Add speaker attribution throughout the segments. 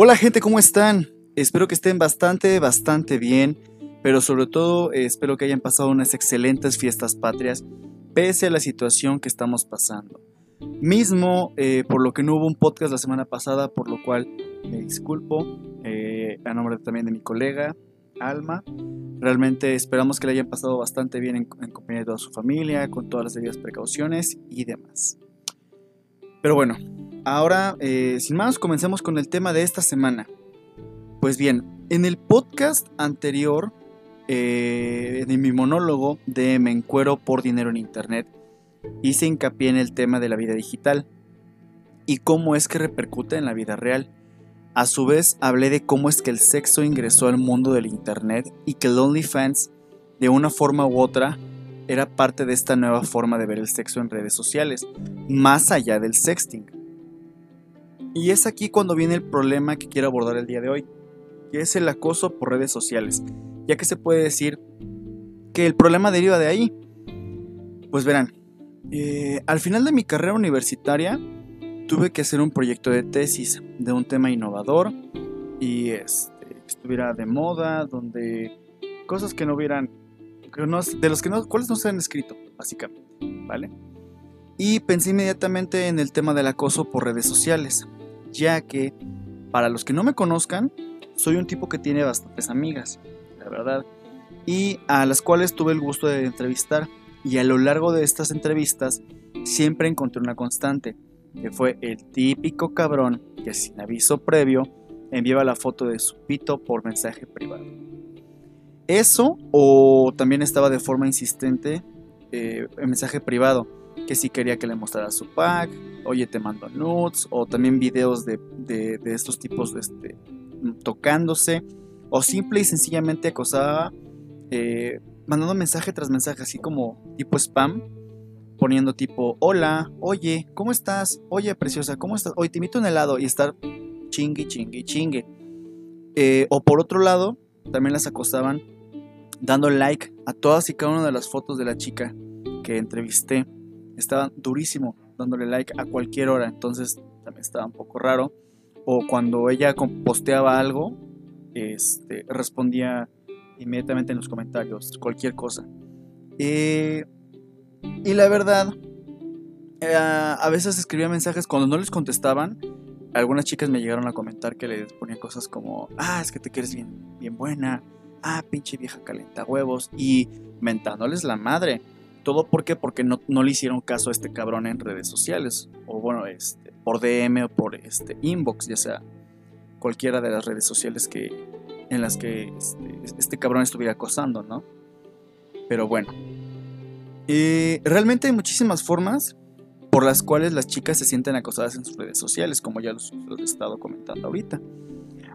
Speaker 1: Hola gente, ¿cómo están? Espero que estén bastante, bastante bien, pero sobre todo eh, espero que hayan pasado unas excelentes fiestas patrias, pese a la situación que estamos pasando. Mismo, eh, por lo que no hubo un podcast la semana pasada, por lo cual me disculpo, eh, a nombre también de mi colega, Alma. Realmente esperamos que le hayan pasado bastante bien en, en compañía de toda su familia, con todas las debidas precauciones y demás. Pero bueno, Ahora, eh, sin más, comencemos con el tema de esta semana. Pues bien, en el podcast anterior, eh, en mi monólogo de Me encuero por dinero en Internet, hice hincapié en el tema de la vida digital y cómo es que repercute en la vida real. A su vez, hablé de cómo es que el sexo ingresó al mundo del Internet y que el OnlyFans, de una forma u otra, era parte de esta nueva forma de ver el sexo en redes sociales, más allá del sexting. Y es aquí cuando viene el problema que quiero abordar el día de hoy, que es el acoso por redes sociales, ya que se puede decir que el problema deriva de ahí. Pues verán, eh, al final de mi carrera universitaria tuve que hacer un proyecto de tesis de un tema innovador y este, que estuviera de moda, donde cosas que no hubieran, de los que no, cuáles no se han escrito, básicamente, ¿vale? Y pensé inmediatamente en el tema del acoso por redes sociales ya que, para los que no me conozcan, soy un tipo que tiene bastantes amigas, la verdad, y a las cuales tuve el gusto de entrevistar. Y a lo largo de estas entrevistas siempre encontré una constante, que fue el típico cabrón que sin aviso previo enviaba la foto de su pito por mensaje privado. Eso o también estaba de forma insistente eh, en mensaje privado, que si quería que le mostrara su pack, oye, te mando nudes, o también videos de, estos tipos este, tocándose, o simple y sencillamente acosaba, eh, mandando mensaje tras mensaje, así como tipo spam, poniendo tipo, hola, oye, ¿cómo estás? Oye, preciosa, ¿cómo estás? Hoy te invito a un helado y estar chingue, chingue, chingue. Eh, o por otro lado, también las acosaban dando like a todas y cada una de las fotos de la chica que entrevisté. Estaba durísimo dándole like a cualquier hora, entonces también estaba un poco raro. O cuando ella posteaba algo, este, respondía inmediatamente en los comentarios, cualquier cosa. Eh, y la verdad, eh, a veces escribía mensajes cuando no les contestaban. Algunas chicas me llegaron a comentar que les ponía cosas como, ah, es que te quieres bien, bien buena, ah, pinche vieja calenta huevos, y mentándoles la madre. ¿Todo por qué? Porque no, le hicieron caso a este cabrón en redes sociales. O bueno, este, por DM o por este, inbox, ya sea cualquiera de las redes sociales que, en las que este, este cabrón estuviera acosando, ¿no? Pero bueno. Eh, realmente hay muchísimas formas por las cuales las chicas se sienten acosadas en sus redes sociales, como ya los, los he estado comentando ahorita.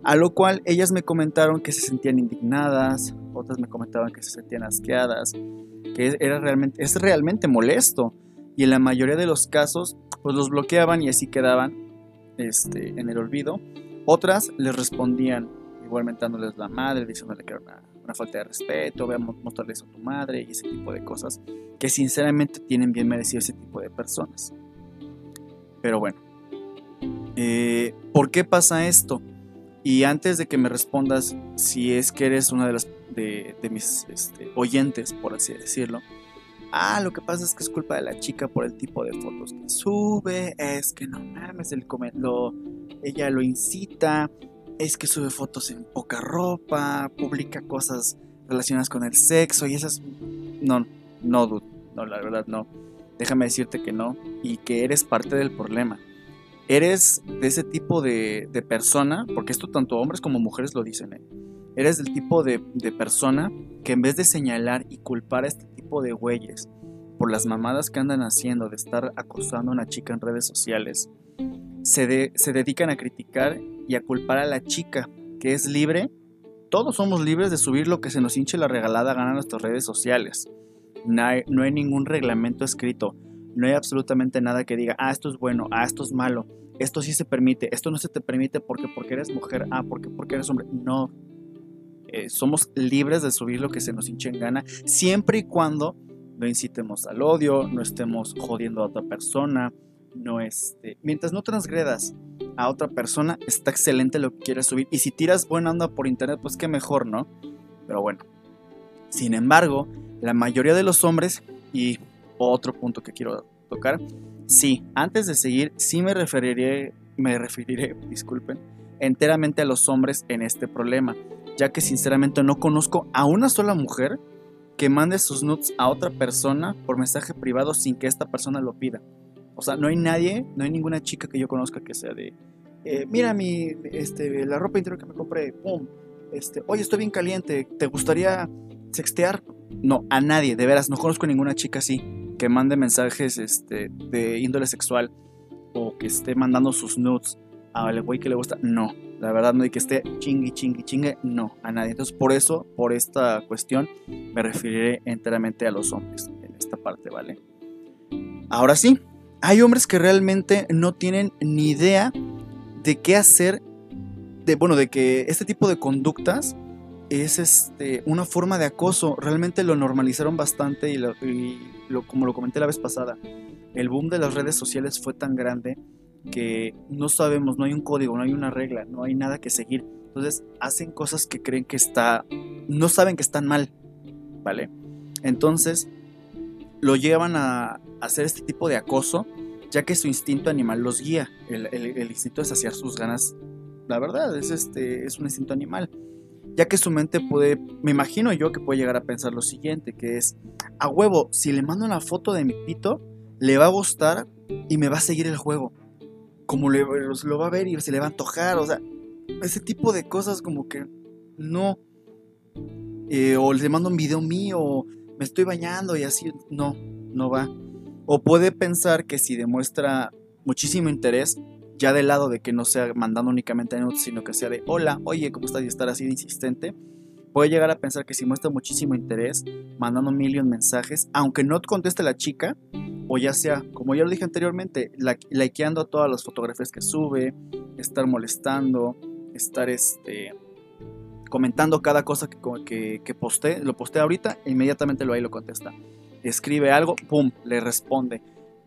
Speaker 1: A lo cual ellas me comentaron que se sentían indignadas, otras me comentaban que se sentían asqueadas, que era realmente, es realmente molesto. Y en la mayoría de los casos, pues los bloqueaban y así quedaban este, en el olvido. Otras les respondían igualmente dándoles la madre, diciéndole que era una, falta de respeto, voy a mostrarles a tu madre y ese tipo de cosas que sinceramente tienen bien merecido ese tipo de personas. Pero bueno, eh, ¿por qué pasa esto? Y antes de que me respondas si es que eres una de las de, mis este, oyentes, por así decirlo. Ah, lo que pasa es que es culpa de la chica por el tipo de fotos que sube. Es que no mames, el lo, ella lo incita. Es que sube fotos en poca ropa. Publica cosas relacionadas con el sexo. Y esas. No, no, dude. No, la verdad no. Déjame decirte que no. Y que eres parte del problema. Eres de ese tipo de, de persona. Porque esto tanto hombres como mujeres lo dicen, ¿eh? Eres del tipo de, persona que en vez de señalar y culpar a este tipo de güeyes por las mamadas que andan haciendo de estar acosando a una chica en redes sociales, se, se dedican a criticar y a culpar a la chica que es libre. Todos somos libres de subir lo que se nos hinche la regalada gana en nuestras redes sociales. No hay, no hay ningún reglamento escrito. No hay absolutamente nada que diga, ah, esto es bueno, ah, esto es malo, esto sí se permite, esto no se te permite porque, porque eres mujer, ah, porque, porque eres hombre. No, eh, somos libres de subir lo que se nos hinche en gana, siempre y cuando no incitemos al odio, no estemos jodiendo a otra persona, no este, mientras no transgredas a otra persona, está excelente lo que quieres subir. Y si tiras buena onda por internet, pues qué mejor, ¿no? Pero bueno. Sin embargo, la mayoría de los hombres, y otro punto que quiero tocar, sí, antes de seguir, sí me referiré, me referiré, disculpen, enteramente a los hombres en este problema, ya que sinceramente no conozco a una sola mujer que mande sus nudes a otra persona por mensaje privado sin que esta persona lo pida. O sea, no hay nadie, no hay ninguna chica que yo conozca que sea de, eh, mira mi, este, la ropa interior que me compré, pum, este, oye, estoy bien caliente, ¿te gustaría sextear? No, a nadie, de veras, no conozco ninguna chica así que mande mensajes este, de índole sexual o que esté mandando sus nudes al güey que le gusta. No, la verdad no hay que esté chingui, chingui, chingue, no, a nadie. Entonces, por eso, por esta cuestión, me referiré enteramente a los hombres en esta parte, ¿vale? Ahora sí, hay hombres que realmente no tienen ni idea de qué hacer, de, bueno, de que este tipo de conductas es este, una forma de acoso. Realmente lo normalizaron bastante y, lo, como lo comenté la vez pasada, el boom de las redes sociales fue tan grande que no sabemos, no hay un código, no hay una regla, no hay nada que seguir. Entonces hacen cosas que creen que está, no saben que están mal, ¿vale? Entonces lo llevan a hacer este tipo de acoso, ya que su instinto animal los guía. El, instinto de saciar sus ganas, la verdad, es, este, es un instinto animal. Ya que su mente puede, me imagino yo que puede llegar a pensar lo siguiente, que es, a huevo, si le mando una foto de mi pito, le va a gustar y me va a seguir el juego como le, lo va a ver y se le va a antojar, o sea, ese tipo de cosas como que no. Eh, o le mando un video mío, me estoy bañando y así, no, no va. O puede pensar que si demuestra muchísimo interés, ya del lado de que no sea mandando únicamente notas, sino que sea de hola, oye, ¿cómo estás? y estar así de insistente, puede llegar a pensar que si muestra muchísimo interés, mandando un millón mensajes, aunque no conteste la chica, o ya sea, como ya lo dije anteriormente, likeando todas las fotografías que sube, estar molestando, estar este, comentando cada cosa que, que, posté, lo posté ahorita, inmediatamente lo ahí lo contesta. Escribe algo, pum, le responde.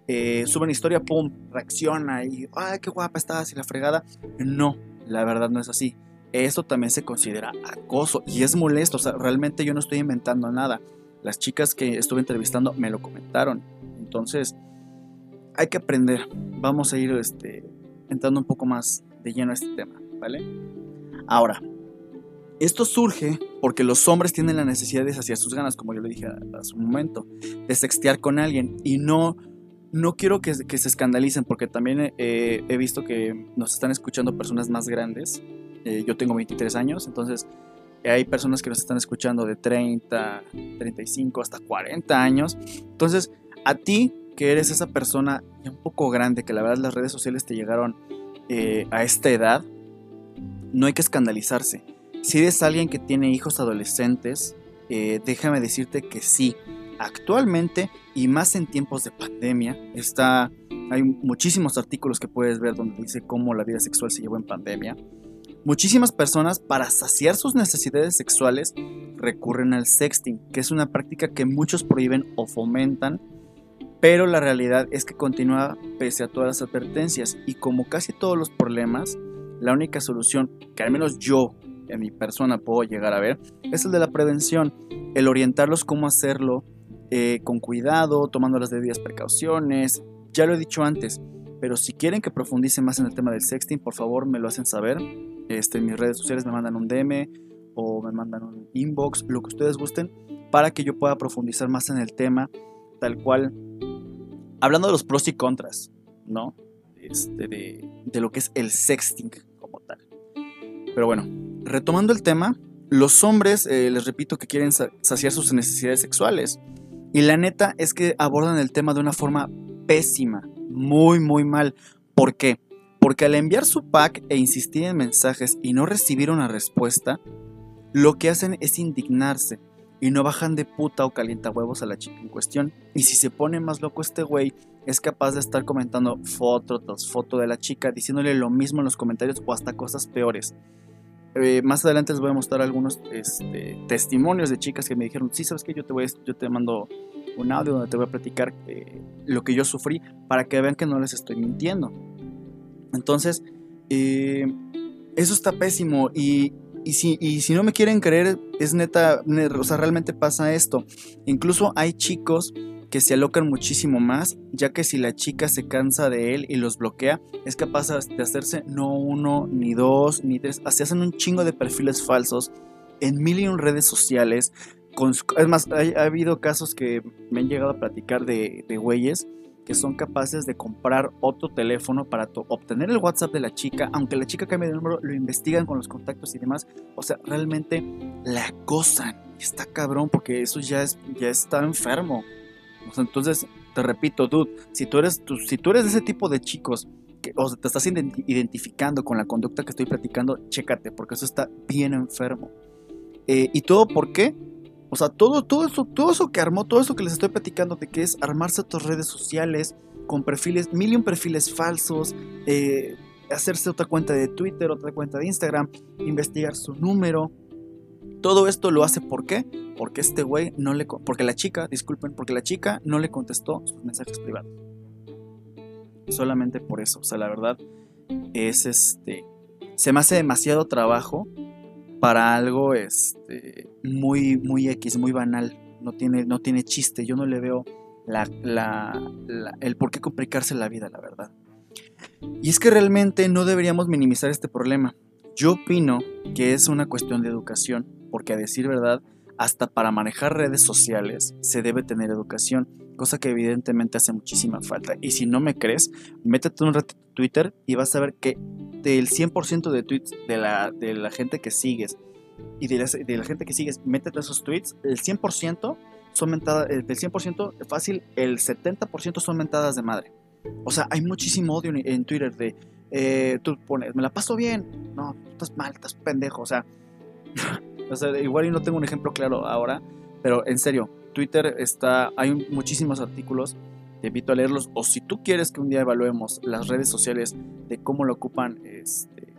Speaker 1: Eh, sube una historia, pum, reacciona y, ay, qué guapa estás y la fregada. No, la verdad no es así. Esto también se considera acoso y es molesto, o sea, realmente yo no estoy inventando nada. Las chicas que estuve entrevistando me lo comentaron entonces, hay que aprender. Vamos a ir este, entrando un poco más de lleno a este tema, ¿vale? Ahora, esto surge porque los hombres tienen la necesidad de saciar sus ganas, como yo le dije hace un momento, de sextear con alguien y no, no quiero que, se escandalicen porque también eh, he visto que nos están escuchando personas más grandes. Eh, yo tengo 23 años, entonces hay personas que nos están escuchando de 30, 35 hasta 40 años. Entonces, a ti, que eres esa persona ya un poco grande, que la verdad las redes sociales te llegaron eh, a esta edad, no hay que escandalizarse. Si eres alguien que tiene hijos adolescentes, eh, déjame decirte que sí. Actualmente, y más en tiempos de pandemia, está, hay muchísimos artículos que puedes ver donde dice cómo la vida sexual se llevó en pandemia. Muchísimas personas para saciar sus necesidades sexuales recurren al sexting, que es una práctica que muchos prohíben o fomentan pero la realidad es que continúa pese a todas las advertencias y como casi todos los problemas, la única solución que al menos yo en mi persona puedo llegar a ver es el de la prevención, el orientarlos cómo hacerlo eh, con cuidado, tomando las debidas precauciones. Ya lo he dicho antes, pero si quieren que profundice más en el tema del sexting, por favor me lo hacen saber. Este, en mis redes sociales me mandan un DM o me mandan un inbox, lo que ustedes gusten, para que yo pueda profundizar más en el tema, tal cual hablando de los pros y contras, ¿no? Este, de, lo que es el sexting como tal. Pero bueno, retomando el tema, los hombres, eh, les repito, que quieren saciar sus necesidades sexuales. Y la neta es que abordan el tema de una forma pésima, muy, muy mal. ¿Por qué? Porque al enviar su pack e insistir en mensajes y no recibir una respuesta, lo que hacen es indignarse y no bajan de puta o calienta huevos a la chica en cuestión. Y si se pone más loco este güey, es capaz de estar comentando foto tras foto de la chica, diciéndole lo mismo en los comentarios o hasta cosas peores. Eh, más adelante les voy a mostrar algunos este, testimonios de chicas que me dijeron, sí, sabes que yo te yo te mando un audio donde te voy a platicar eh, lo que yo sufrí para que vean que no les estoy mintiendo. Entonces, Eh, eso está pésimo y, si, y si no me quieren creer, es neta, o sea, realmente pasa esto. Incluso hay chicos que se alocan muchísimo más, ya que si la chica se cansa de él y los bloquea, es capaz de hacerse no uno, ni dos, ni tres, se hacen un chingo de perfiles falsos en mil y un redes sociales. es más, ha, habido casos que me han llegado a platicar de, de güeyes que son capaces de comprar otro teléfono para obtener el WhatsApp de la chica, aunque la chica cambie de número, lo investigan con los contactos y demás. O sea, realmente la acosan. Está cabrón porque eso ya, es, ya está enfermo entonces, te repito, dude, si tú eres, si tú eres de ese tipo de chicos que, o te estás identificando con la conducta que estoy platicando, chécate, porque eso está bien enfermo. Eh, ¿Y todo por qué? O sea, todo, todo, eso, todo eso que armó, todo eso que les estoy platicando de que es armarse otras redes sociales con perfiles, mil perfiles falsos, eh, hacerse otra cuenta de Twitter, otra cuenta de Instagram, investigar su número. Todo esto lo hace ¿por qué? porque este güey no le... Porque la chica, disculpen, porque la chica no le contestó sus mensajes privados. Solamente por eso. O sea, la verdad es este... Se me hace demasiado trabajo para algo este, muy, muy X, muy banal. No tiene, no tiene chiste. Yo no le veo la, el por qué complicarse la vida, la verdad. Y es que realmente no deberíamos minimizar este problema. Yo opino que es una cuestión de educación, porque a decir verdad, hasta para manejar redes sociales se debe tener educación, cosa que evidentemente hace muchísima falta. Y si no me crees, métete un rato en Twitter y vas a ver que del 100% de tweets de la, de la gente que sigues y de la, gente que sigues, métete esos tweets, el 100% son mentadas, del 100% fácil, el 70% son mentadas de madre. O sea, hay muchísimo odio en, Twitter de, eh, tú pones, me la paso bien, no, estás mal, estás pendejo, o sea, O sea, igual y no tengo un ejemplo claro ahora, pero en serio, Twitter está, hay muchísimos artículos, te invito a leerlos, o si tú quieres que un día evaluemos las redes sociales de cómo lo ocupan, este,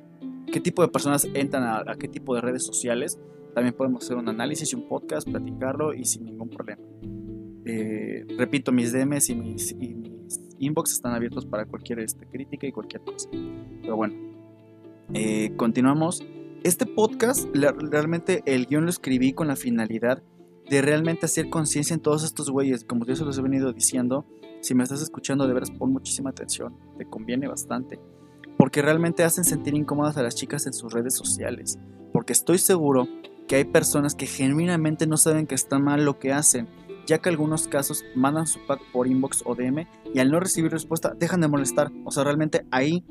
Speaker 1: qué tipo de personas entran a, qué tipo de redes sociales, también podemos hacer un análisis un podcast, platicarlo y sin ningún problema. Eh, repito, mis DMs y mis, inbox están abiertos para cualquier este, crítica y cualquier cosa. Pero bueno, eh, continuamos este podcast, realmente el guion lo escribí con la finalidad de realmente hacer conciencia en todos estos güeyes. Como yo se los he venido diciendo, si me estás escuchando, de veras pon muchísima atención. Te conviene bastante. Porque realmente hacen sentir incómodas a las chicas en sus redes sociales. Porque estoy seguro que hay personas que genuinamente no saben que está mal lo que hacen. Ya que algunos casos mandan su pack por inbox o DM y al no recibir respuesta dejan de molestar. O sea, realmente ahí,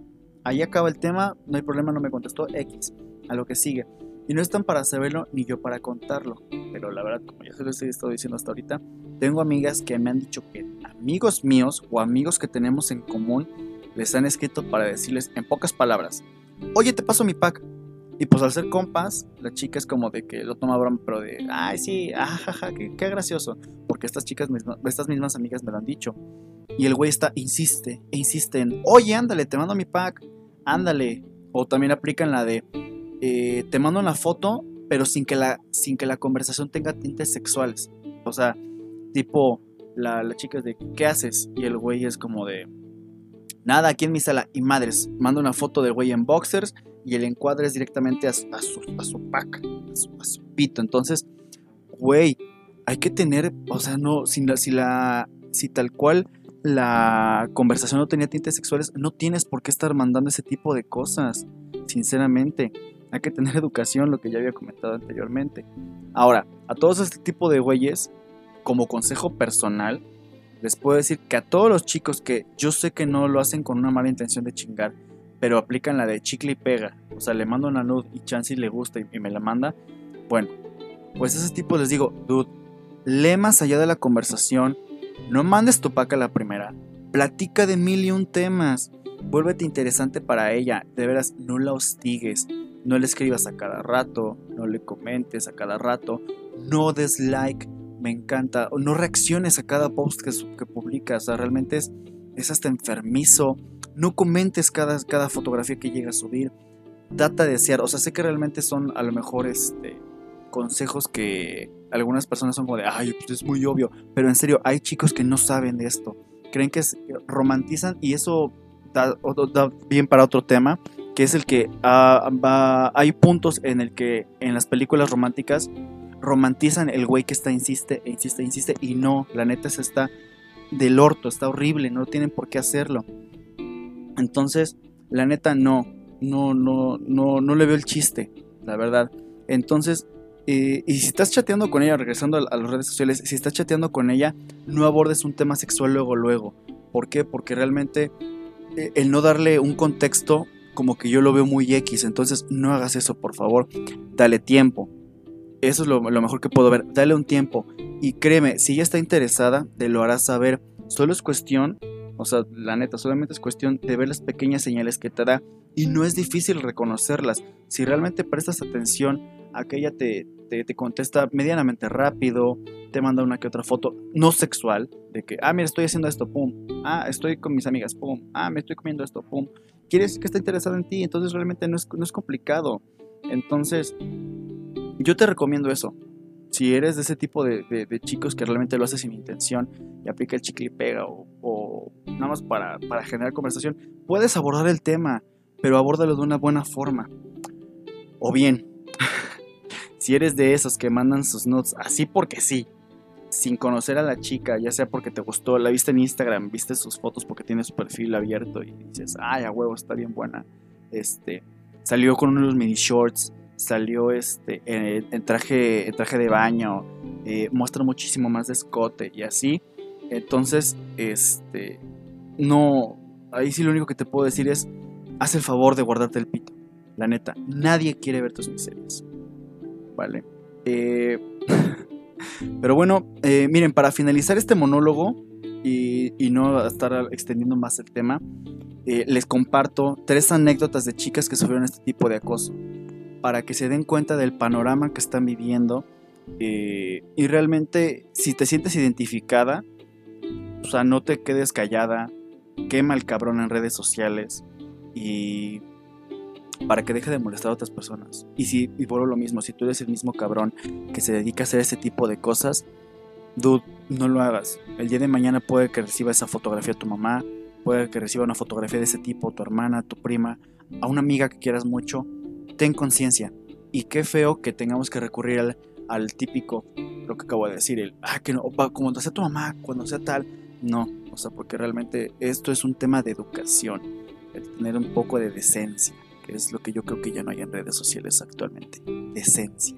Speaker 1: ahí acaba el tema, no hay problema, no me contestó X a lo que sigue. Y no están para saberlo ni yo para contarlo. Pero la verdad, como ya se lo he estado diciendo hasta ahorita, tengo amigas que me han dicho que amigos míos o amigos que tenemos en común les han escrito para decirles en pocas palabras, oye, te paso mi pack. Y pues al ser compas, la chica es como de que lo toma broma, pero de, ay, sí, ajaja, qué, qué gracioso. Porque estas chicas, estas mismas amigas me lo han dicho. Y el güey está, insiste, e insiste en, oye, ándale, te mando mi pack, ándale. O también aplican la de, eh, te mando una foto, pero sin que, la, sin que la conversación tenga tintes sexuales. O sea, tipo, la, chica es de, ¿qué haces? Y el güey es como de, nada, aquí en mi sala. Y madres, manda una foto del güey en boxers y el encuadre es directamente a, su, a su pack, a su, pito. Entonces, güey, hay que tener, o sea, no, la, si la, si tal cual la conversación no tenía tintes sexuales, no tienes por qué estar mandando ese tipo de cosas, sinceramente. Hay que tener educación, lo que ya había comentado anteriormente. Ahora, a todos este tipo de güeyes, como consejo personal, les puedo decir que a todos los chicos que yo sé que no lo hacen con una mala intención de chingar, pero aplican la de chicle y pega, o sea, le mando una nude y Chansey le gusta y, me la manda, bueno, pues a ese tipo les digo, dude, lee más allá de la conversación, no mandes tu paca a la primera, platica de mil y un temas, vuélvete interesante para ella, de veras, no la hostigues, no le escribas a cada rato, no le comentes a cada rato, no des like, me encanta, no reacciones a cada post que, que publicas, o sea, realmente es, es hasta enfermizo, no comentes cada, cada fotografía que llega a subir, data de desear, o sea, sé que realmente son a lo mejor este, consejos que algunas personas son como de, ay, pues es muy obvio, pero en serio, hay chicos que no saben de esto, creen que romantizan y eso da bien para otro tema, que es el que ah, va, hay puntos en el que en las películas románticas romantizan el güey que está insiste, insiste, insiste, y no, la neta se está del orto, está horrible, no tienen por qué hacerlo. Entonces, la neta no, no, no, no, no le veo el chiste, la verdad. Entonces, eh, y si estás chateando con ella, regresando a, las redes sociales, si estás chateando con ella, no abordes un tema sexual luego, luego. ¿Por qué? Porque realmente eh, el no darle un contexto como que yo lo veo muy X, entonces no hagas eso, por favor, dale tiempo. Eso es lo, mejor que puedo ver. Dale un tiempo. Y créeme, si ella está interesada, te lo hará saber. Solo es cuestión, o sea, la neta, solamente es cuestión de ver las pequeñas señales que te da. Y no es difícil reconocerlas. Si realmente prestas atención a que ella te, te, te contesta medianamente rápido, te manda una que otra foto no sexual, de que, ah, mira, estoy haciendo esto, pum. Ah, estoy con mis amigas, pum. Ah, me estoy comiendo esto, pum. Quiere decir que está interesada en ti, entonces realmente no es, no es complicado. Entonces, yo te recomiendo eso. Si eres de ese tipo de, chicos que realmente lo haces sin intención y aplica el chicle y pega o, nada más para, generar conversación, puedes abordar el tema, pero abórdalo de una buena forma. O bien, si eres de esos que mandan sus notes así porque sí, sin conocer a la chica, ya sea porque te gustó, la viste en Instagram, viste sus fotos porque tiene su perfil abierto y dices, ay, a huevo, está bien buena. Este, salió con unos mini shorts, salió este, en, traje, traje de baño, eh, muestra muchísimo más de escote y así. Entonces, este, no, ahí sí lo único que te puedo decir es, haz el favor de guardarte el pito. La neta, nadie quiere ver tus miserias. Vale. Eh, pero bueno, eh, miren, para finalizar este monólogo y, y, no estar extendiendo más el tema, les comparto tres anécdotas de chicas que sufrieron este tipo de acoso para que se den cuenta del panorama que están viviendo eh, y realmente si te sientes identificada, o sea, no te quedes callada, quema el cabrón en redes sociales y para que deje de molestar a otras personas. Y si, y por lo mismo, si tú eres el mismo cabrón que se dedica a hacer ese tipo de cosas, dude, no lo hagas. El día de mañana puede que reciba esa fotografía tu mamá, puede que reciba una fotografía de ese tipo, tu hermana, tu prima, a una amiga que quieras mucho, ten conciencia. Y qué feo que tengamos que recurrir al, típico, lo que acabo de decir, el, ah, que no, cuando sea tu mamá, cuando sea tal. No, o sea, porque realmente esto es un tema de educación, el tener un poco de decencia, es lo que yo creo que ya no hay en redes sociales actualmente. Decencia.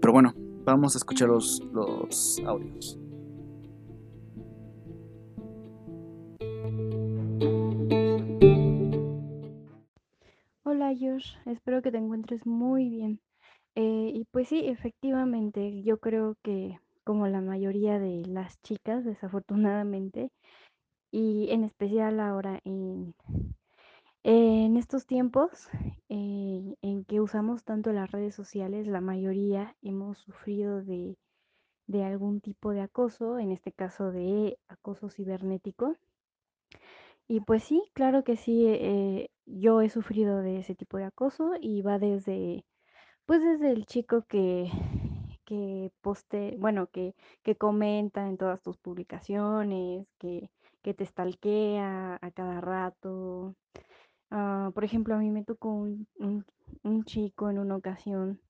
Speaker 1: Pero bueno, vamos a escuchar los, los audios.
Speaker 2: espero que te encuentres muy bien. Eh, y pues sí, efectivamente, yo creo que como la mayoría de las chicas, desafortunadamente, y en especial ahora en, en estos tiempos eh, en que usamos tanto las redes sociales, la mayoría hemos sufrido de, de algún tipo de acoso, en este caso de acoso cibernético. Y pues sí, claro que sí, eh, yo he sufrido de ese tipo de acoso y va desde, pues desde el chico que, que poste, bueno, que, que comenta en todas tus publicaciones, que, que te stalkea a cada rato. Ah, por ejemplo, a mí me tocó un, un chico en una ocasión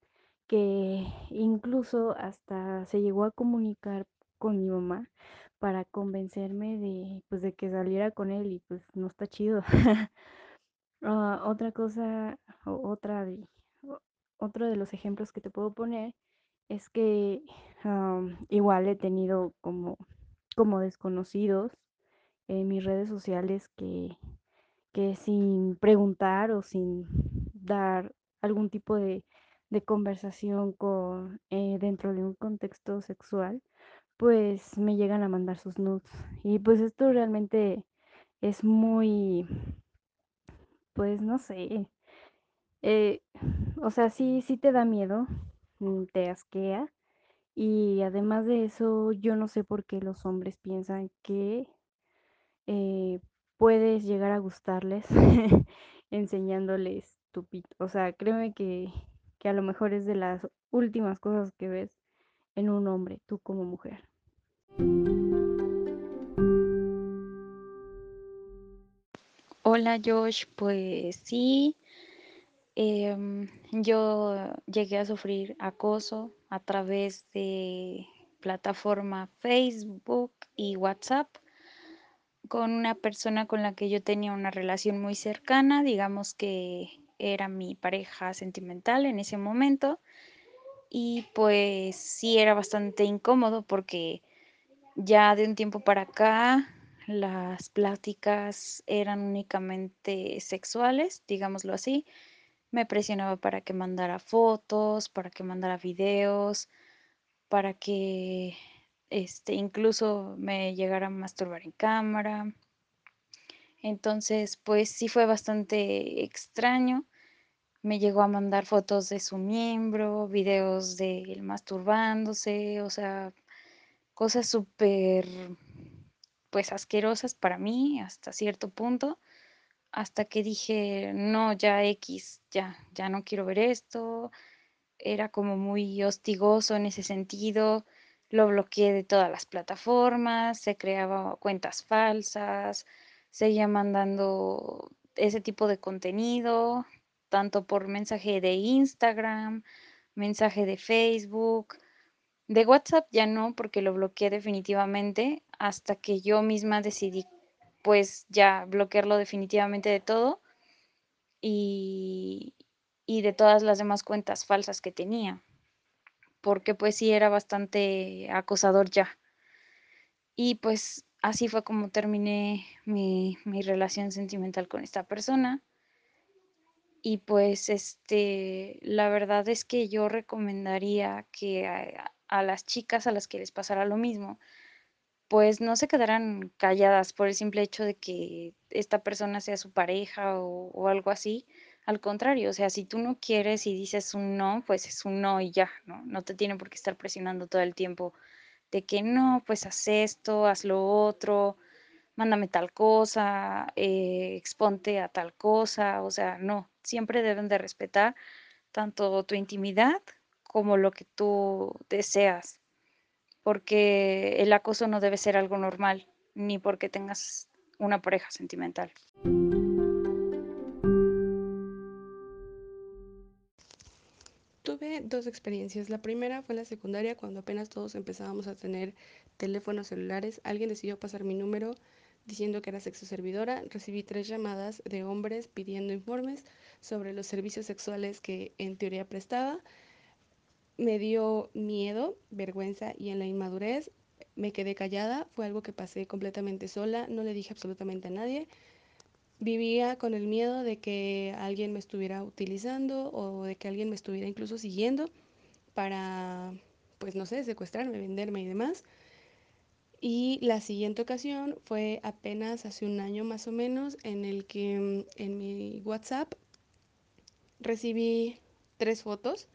Speaker 2: que incluso hasta se llegó a comunicar con mi mamá para convencerme de, pues, de que saliera con él y pues no está chido. Ah, otra cosa, otra de, otro de los ejemplos que te puedo poner es que igual he tenido como, como desconocidos en mis redes sociales que, que sin preguntar o sin dar algún tipo de, conversación con, eh, dentro de un contexto sexual, pues me llegan a mandar sus nudes. Y pues esto realmente es muy, pues no sé, eh, o sea, sí, sí te da miedo, mm, te asquea. Y además de eso, yo no sé por qué los hombres piensan que eh, puedes llegar a gustarles enseñándoles tu pito. O sea, créeme que, que a lo mejor es de las últimas cosas que ves en un hombre, tú como mujer.
Speaker 3: Hola Josh, pues sí, Em, yo llegué a sufrir acoso a través de plataforma Facebook y WhatsApp con una persona con la que yo tenía una relación muy cercana, digamos que era mi pareja sentimental en ese momento y pues sí era bastante incómodo porque ya de un tiempo para acá las pláticas eran únicamente sexuales, digámoslo así. Me presionaba para que mandara fotos, para que mandara videos, para que este, incluso me llegara a masturbar en cámara. Entonces, pues sí fue bastante extraño. Me llegó a mandar fotos de su miembro, videos de él masturbándose, o sea, cosas súper, pues asquerosas para mí hasta cierto punto, hasta que dije, no, ya X, ya, ya no quiero ver esto. Era como muy hostigoso en ese sentido. Lo bloqueé de todas las plataformas, se creaba cuentas falsas, seguía mandando ese tipo de contenido, tanto por mensaje de Instagram, mensaje de Facebook, de WhatsApp ya no, porque lo bloqueé definitivamente hasta que yo misma decidí pues ya bloquearlo definitivamente de todo y, y de todas las demás cuentas falsas que tenía, porque pues sí era bastante acosador ya. Y pues así fue como terminé mi, mi relación sentimental con esta persona. Y pues este, la verdad es que yo recomendaría que a, las chicas a las que les pasara lo mismo, pues no se quedaran calladas por el simple hecho de que esta persona sea su pareja o, o algo así. Al contrario, o sea, si tú no quieres y dices un no, pues es un no y ya, ¿no? No te tienen por qué estar presionando todo el tiempo de que no, pues haz esto, haz lo otro, mándame tal cosa, eh, exponte a tal cosa, o sea, no, siempre deben de respetar tanto tu intimidad como lo que tú deseas, porque el acoso no debe ser algo normal, ni porque tengas una pareja sentimental.
Speaker 4: Dos experiencias. La primera fue en la secundaria, cuando apenas todos empezábamos a tener teléfonos celulares. Alguien decidió pasar mi número diciendo que era sexo servidora. Recibí tres llamadas de hombres pidiendo informes sobre los servicios sexuales que en teoría prestaba. Me dio miedo, vergüenza y en la inmadurez me quedé callada. Fue algo que pasé completamente sola. No le dije absolutamente a nadie vivía con el miedo de que alguien me estuviera utilizando o de que alguien me estuviera incluso siguiendo para, pues no sé, secuestrarme, venderme y demás. Y la siguiente ocasión fue apenas hace un año más o menos en el que mm, en mi WhatsApp recibí tres fotos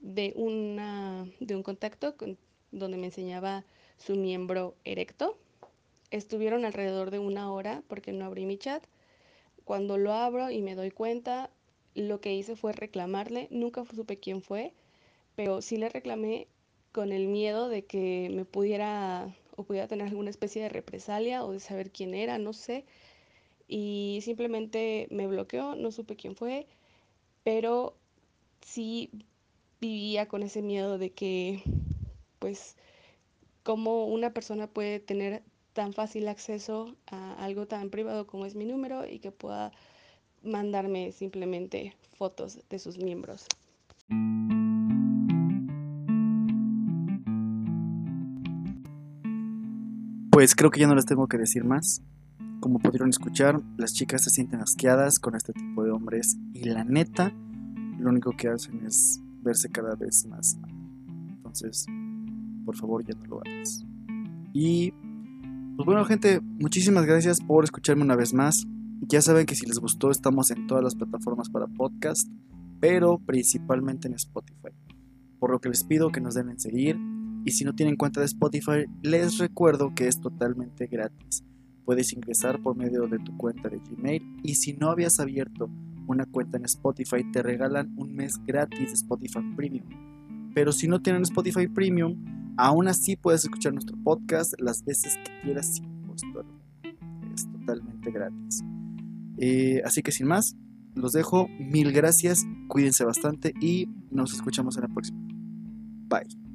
Speaker 4: de, una, de un contacto con, donde me enseñaba su miembro erecto. Estuvieron alrededor de una hora porque no abrí mi chat cuando lo abro y me doy cuenta, lo que hice fue reclamarle. Nunca supe quién fue, pero sí le reclamé con el miedo de que me pudiera o pudiera tener alguna especie de represalia o de saber quién era, no sé. Y simplemente me bloqueó, no supe quién fue, pero sí vivía con ese miedo de que, pues, cómo una persona puede tener tan fácil acceso a algo tan privado como es mi número y que pueda mandarme simplemente fotos de sus miembros.
Speaker 1: Pues creo que ya no les tengo que decir más. Como pudieron escuchar, las chicas se sienten asqueadas con este tipo de hombres y la neta, lo único que hacen es verse cada vez más Entonces, por favor, ya no lo hagas. Y pues bueno, gente, muchísimas gracias por escucharme una vez más. Ya saben que si les gustó, estamos en todas las plataformas para podcast, pero principalmente en Spotify. Por lo que les pido que nos den en seguir. Y si no tienen cuenta de Spotify, les recuerdo que es totalmente gratis. Puedes ingresar por medio de tu cuenta de Gmail y si no habías abierto una cuenta en Spotify, te regalan un mes gratis de Spotify Premium. Pero si no tienen Spotify Premium, Aún así puedes escuchar nuestro podcast las veces que quieras sin costo Es totalmente gratis. Eh, así que sin más, los dejo. Mil gracias. Cuídense bastante y nos escuchamos en la próxima. Bye.